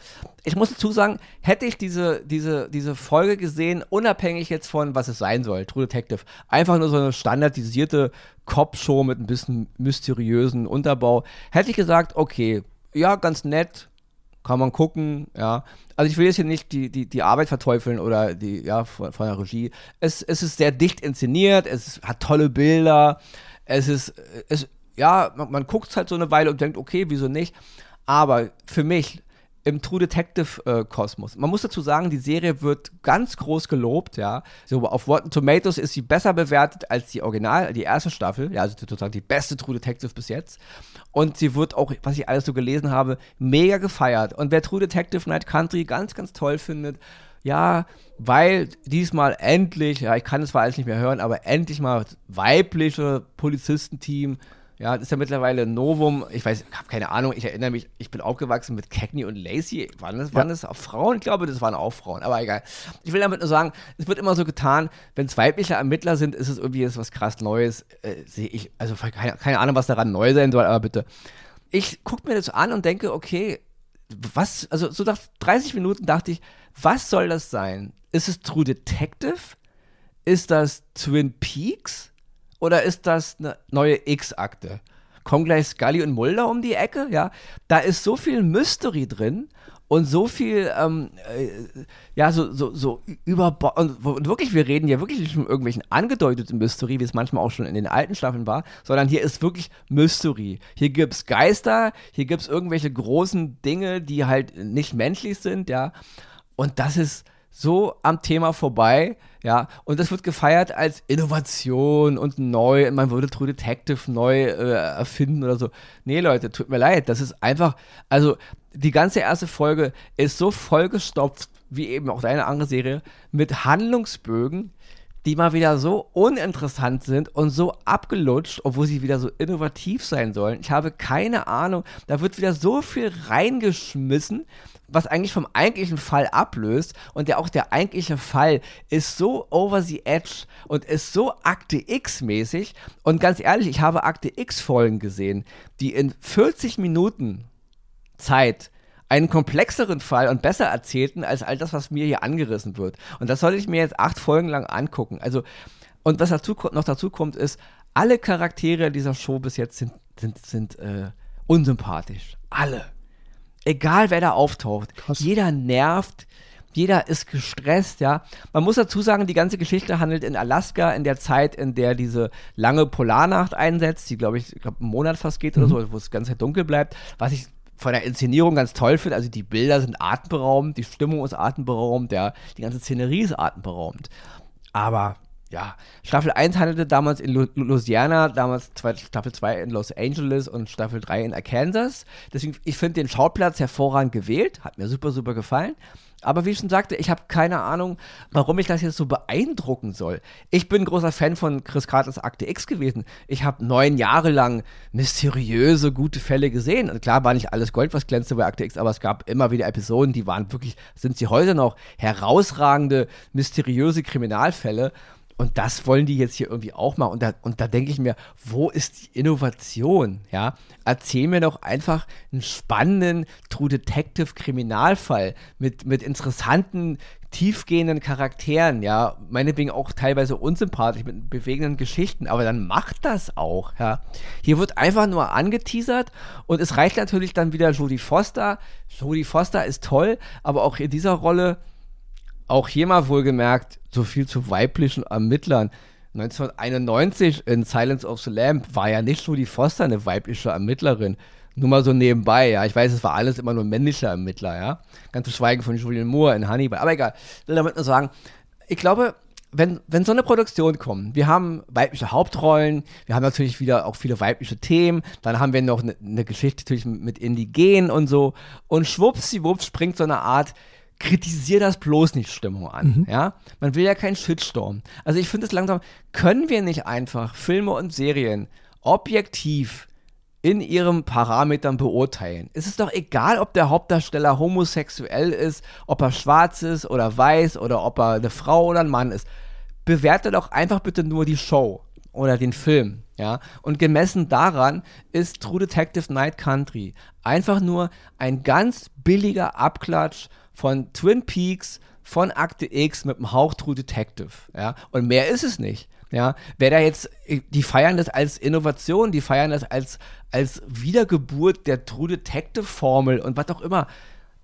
Ich muss dazu sagen, hätte ich diese, diese, diese Folge gesehen, unabhängig jetzt von, was es sein soll, True Detective, einfach nur so eine standardisierte Cop-Show mit ein bisschen mysteriösen Unterbau, hätte ich gesagt, okay, ja, ganz nett, kann man gucken, ja. Also ich will jetzt hier nicht die, die, die Arbeit verteufeln oder die, ja, von, von der Regie. Es, es ist sehr dicht inszeniert, es hat tolle Bilder, es ist, es, ja, man, man guckt es halt so eine Weile und denkt, okay, wieso nicht? Aber für mich im True Detective äh, Kosmos. Man muss dazu sagen, die Serie wird ganz groß gelobt, ja. So auf Rotten Tomatoes ist sie besser bewertet als die Original, die erste Staffel, ja, also sozusagen die beste True Detective bis jetzt. Und sie wird auch, was ich alles so gelesen habe, mega gefeiert. Und wer True Detective Night Country ganz, ganz toll findet, ja, weil diesmal endlich, ja, ich kann es zwar alles nicht mehr hören, aber endlich mal weibliche Polizistenteam ja, das ist ja mittlerweile ein Novum. Ich weiß, ich habe keine Ahnung. Ich erinnere mich, ich bin aufgewachsen mit Cagney und Lacey. Waren das, waren das auch Frauen? Ich glaube, das waren auch Frauen. Aber egal. Ich will damit nur sagen, es wird immer so getan, wenn es weibliche Ermittler sind, ist es irgendwie was krass Neues. Äh, Sehe ich, also keine, keine, Ahnung, was daran neu sein soll, aber bitte. Ich gucke mir das an und denke, okay, was, also so nach 30 Minuten dachte ich, was soll das sein? Ist es True Detective? Ist das Twin Peaks? Oder ist das eine neue X-Akte? Kommen gleich Scully und Mulder um die Ecke? Ja, da ist so viel Mystery drin und so viel, ähm, äh, ja, so, so, so über, und, und, wirklich, wir reden ja wirklich nicht von irgendwelchen angedeuteten Mystery, wie es manchmal auch schon in den alten Staffeln war, sondern hier ist wirklich Mystery. Hier gibt es Geister, hier gibt es irgendwelche großen Dinge, die halt nicht menschlich sind, ja. Und das ist so am Thema vorbei, ja, und das wird gefeiert als Innovation und neu, man würde True Detective neu äh, erfinden oder so. Nee, Leute, tut mir leid, das ist einfach, also die ganze erste Folge ist so vollgestopft, wie eben auch deine andere Serie, mit Handlungsbögen, die mal wieder so uninteressant sind und so abgelutscht, obwohl sie wieder so innovativ sein sollen. Ich habe keine Ahnung. Da wird wieder so viel reingeschmissen, was eigentlich vom eigentlichen Fall ablöst. Und der auch der eigentliche Fall ist so over the edge und ist so Akte X-mäßig. Und ganz ehrlich, ich habe Akte X-Folgen gesehen, die in 40 Minuten Zeit einen komplexeren Fall und besser erzählten als all das, was mir hier angerissen wird. Und das soll ich mir jetzt acht Folgen lang angucken. Also, und was dazu, noch dazu kommt, ist, alle Charaktere dieser Show bis jetzt sind, sind, sind äh, unsympathisch. Alle. Egal wer da auftaucht. Krass. Jeder nervt, jeder ist gestresst, ja. Man muss dazu sagen, die ganze Geschichte handelt in Alaska in der Zeit, in der diese lange Polarnacht einsetzt, die, glaube ich, glaub, einen Monat fast geht mhm. oder so, wo es ganz dunkel bleibt. Was ich von der Inszenierung ganz toll finde. Also die Bilder sind atemberaubend, die Stimmung ist atemberaubend, ja, die ganze Szenerie ist atemberaubend. Aber ja, Staffel 1 handelte damals in Louisiana, damals Staffel 2 in Los Angeles und Staffel 3 in Arkansas. Deswegen, ich finde den Schauplatz hervorragend gewählt, hat mir super, super gefallen. Aber wie ich schon sagte, ich habe keine Ahnung, warum ich das jetzt so beeindrucken soll. Ich bin großer Fan von Chris Carters Akte X gewesen. Ich habe neun Jahre lang mysteriöse, gute Fälle gesehen. Und klar war nicht alles Gold, was glänzte bei Akte X, aber es gab immer wieder Episoden, die waren wirklich, sind sie heute noch, herausragende, mysteriöse Kriminalfälle. Und das wollen die jetzt hier irgendwie auch mal. Und da, und da denke ich mir, wo ist die Innovation? Ja, erzähl mir doch einfach einen spannenden True Detective Kriminalfall mit, mit interessanten, tiefgehenden Charakteren. Ja, meinetwegen auch teilweise unsympathisch mit bewegenden Geschichten. Aber dann macht das auch. Ja, hier wird einfach nur angeteasert und es reicht natürlich dann wieder Jodie Foster. Jodie Foster ist toll, aber auch in dieser Rolle auch hier mal wohlgemerkt, so viel zu weiblichen Ermittlern. 1991 in Silence of the Lamb war ja nicht Judy Foster eine weibliche Ermittlerin. Nur mal so nebenbei, ja. Ich weiß, es war alles immer nur männliche Ermittler, ja. Ganz zu schweigen von Julian Moore in Hannibal. Aber egal. Ich will damit nur sagen, ich glaube, wenn, wenn so eine Produktion kommt, wir haben weibliche Hauptrollen, wir haben natürlich wieder auch viele weibliche Themen, dann haben wir noch eine ne Geschichte natürlich mit Indigenen und so. Und schwuppsiwupps springt so eine Art kritisiere das bloß nicht Stimmung an. Mhm. Ja? Man will ja keinen Shitstorm. Also ich finde es langsam, können wir nicht einfach Filme und Serien objektiv in ihren Parametern beurteilen. Es ist doch egal, ob der Hauptdarsteller homosexuell ist, ob er schwarz ist oder weiß oder ob er eine Frau oder ein Mann ist. Bewerte doch einfach bitte nur die Show oder den Film. Ja, und gemessen daran ist True Detective Night Country einfach nur ein ganz billiger Abklatsch von Twin Peaks, von Akte X mit einem Hauch True Detective. Ja? Und mehr ist es nicht. Ja, wer da jetzt, die feiern das als Innovation, die feiern das als, als Wiedergeburt der True Detective Formel und was auch immer.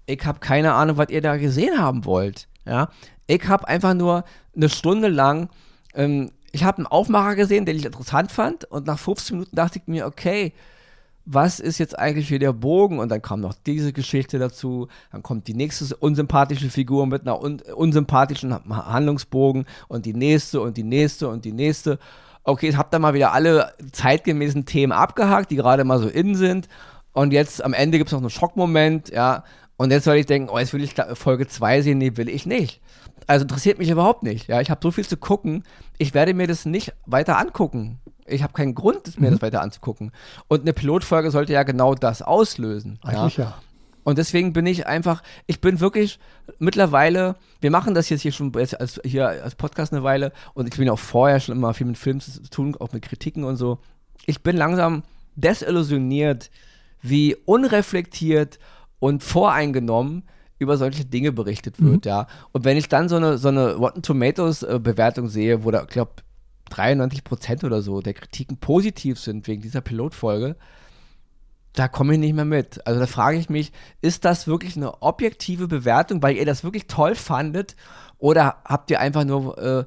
Ich habe keine Ahnung, was ihr da gesehen haben wollt. Ja, ich habe einfach nur eine Stunde lang, ähm, ich habe einen Aufmacher gesehen, den ich interessant fand und nach 15 Minuten dachte ich mir, okay, was ist jetzt eigentlich hier der Bogen? Und dann kam noch diese Geschichte dazu, dann kommt die nächste unsympathische Figur mit einer un unsympathischen Handlungsbogen und die nächste und die nächste und die nächste. Okay, ich habe dann mal wieder alle zeitgemäßen Themen abgehakt, die gerade mal so in sind. Und jetzt am Ende gibt es noch einen Schockmoment, ja. Und jetzt soll ich denken, oh, jetzt will ich Folge 2 sehen, nee, will ich nicht. Also interessiert mich überhaupt nicht. Ja, ich habe so viel zu gucken. Ich werde mir das nicht weiter angucken. Ich habe keinen Grund, mir mhm. das weiter anzugucken. Und eine Pilotfolge sollte ja genau das auslösen. Eigentlich ja. ja. Und deswegen bin ich einfach, ich bin wirklich mittlerweile, wir machen das jetzt hier schon als, hier als Podcast eine Weile und ich bin auch vorher schon immer viel mit Filmen zu tun, auch mit Kritiken und so. Ich bin langsam desillusioniert, wie unreflektiert und voreingenommen über solche Dinge berichtet wird, mhm. ja. Und wenn ich dann so eine, so eine Rotten Tomatoes äh, Bewertung sehe, wo da, glaube 93 Prozent oder so der Kritiken positiv sind wegen dieser Pilotfolge, da komme ich nicht mehr mit. Also da frage ich mich, ist das wirklich eine objektive Bewertung, weil ihr das wirklich toll fandet? Oder habt ihr einfach nur äh,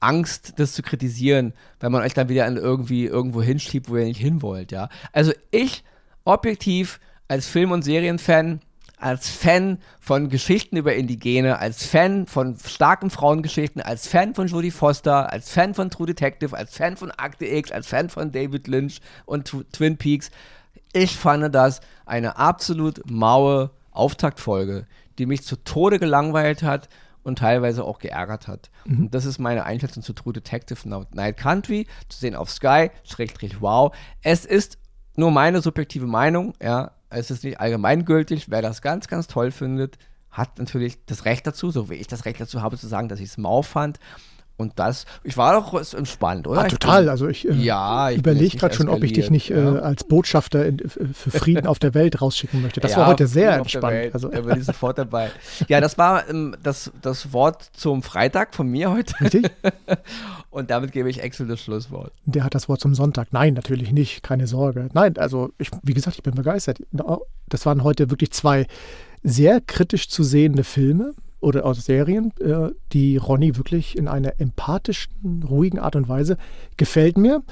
Angst, das zu kritisieren, weil man euch dann wieder irgendwie irgendwo hinschiebt, wo ihr nicht hin wollt, ja? Also ich, objektiv, als Film- und Serienfan, als Fan von Geschichten über Indigene, als Fan von starken Frauengeschichten, als Fan von Jodie Foster, als Fan von True Detective, als Fan von Akte X, als Fan von David Lynch und Twin Peaks, ich fand das eine absolut maue Auftaktfolge, die mich zu Tode gelangweilt hat und teilweise auch geärgert hat. Mhm. Und das ist meine Einschätzung zu True Detective Night Country, zu sehen auf Sky, schrägstrich wow. Es ist nur meine subjektive Meinung, ja, es ist nicht allgemeingültig. Wer das ganz, ganz toll findet, hat natürlich das Recht dazu, so wie ich das Recht dazu habe, zu sagen, dass ich es mau fand. Und das, ich war doch entspannt, oder? Ah, total. Bin, also ich, äh, ja, ich überlege gerade schon, ob ich dich nicht ja. äh, als Botschafter in, für Frieden auf der Welt rausschicken möchte. Das ja, war heute sehr entspannt. Also. Da bin ich sofort dabei. Ja, das war ähm, das, das Wort zum Freitag von mir heute. Richtig. Und damit gebe ich Axel das Schlusswort. Der hat das Wort zum Sonntag. Nein, natürlich nicht. Keine Sorge. Nein, also ich, wie gesagt, ich bin begeistert. Das waren heute wirklich zwei sehr kritisch zu sehende Filme oder aus Serien, äh, die Ronny wirklich in einer empathischen, ruhigen Art und Weise gefällt mir.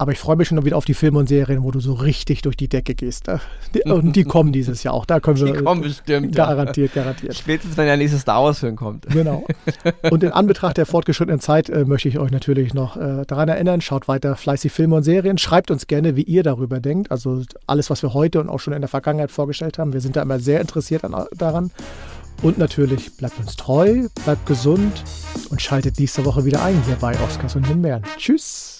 Aber ich freue mich schon wieder auf die Filme und Serien, wo du so richtig durch die Decke gehst. Und die kommen dieses Jahr auch. Da können wir. Die kommen bestimmt. Garantiert, ja. garantiert. Spätestens, wenn der nächste Star Wars-Film kommt. Genau. Und in Anbetracht der fortgeschrittenen Zeit äh, möchte ich euch natürlich noch äh, daran erinnern, schaut weiter fleißig Filme und Serien. Schreibt uns gerne, wie ihr darüber denkt. Also alles, was wir heute und auch schon in der Vergangenheit vorgestellt haben. Wir sind da immer sehr interessiert an, daran. Und natürlich bleibt uns treu, bleibt gesund und schaltet nächste Woche wieder ein hier bei Oscars und den Bären. Tschüss!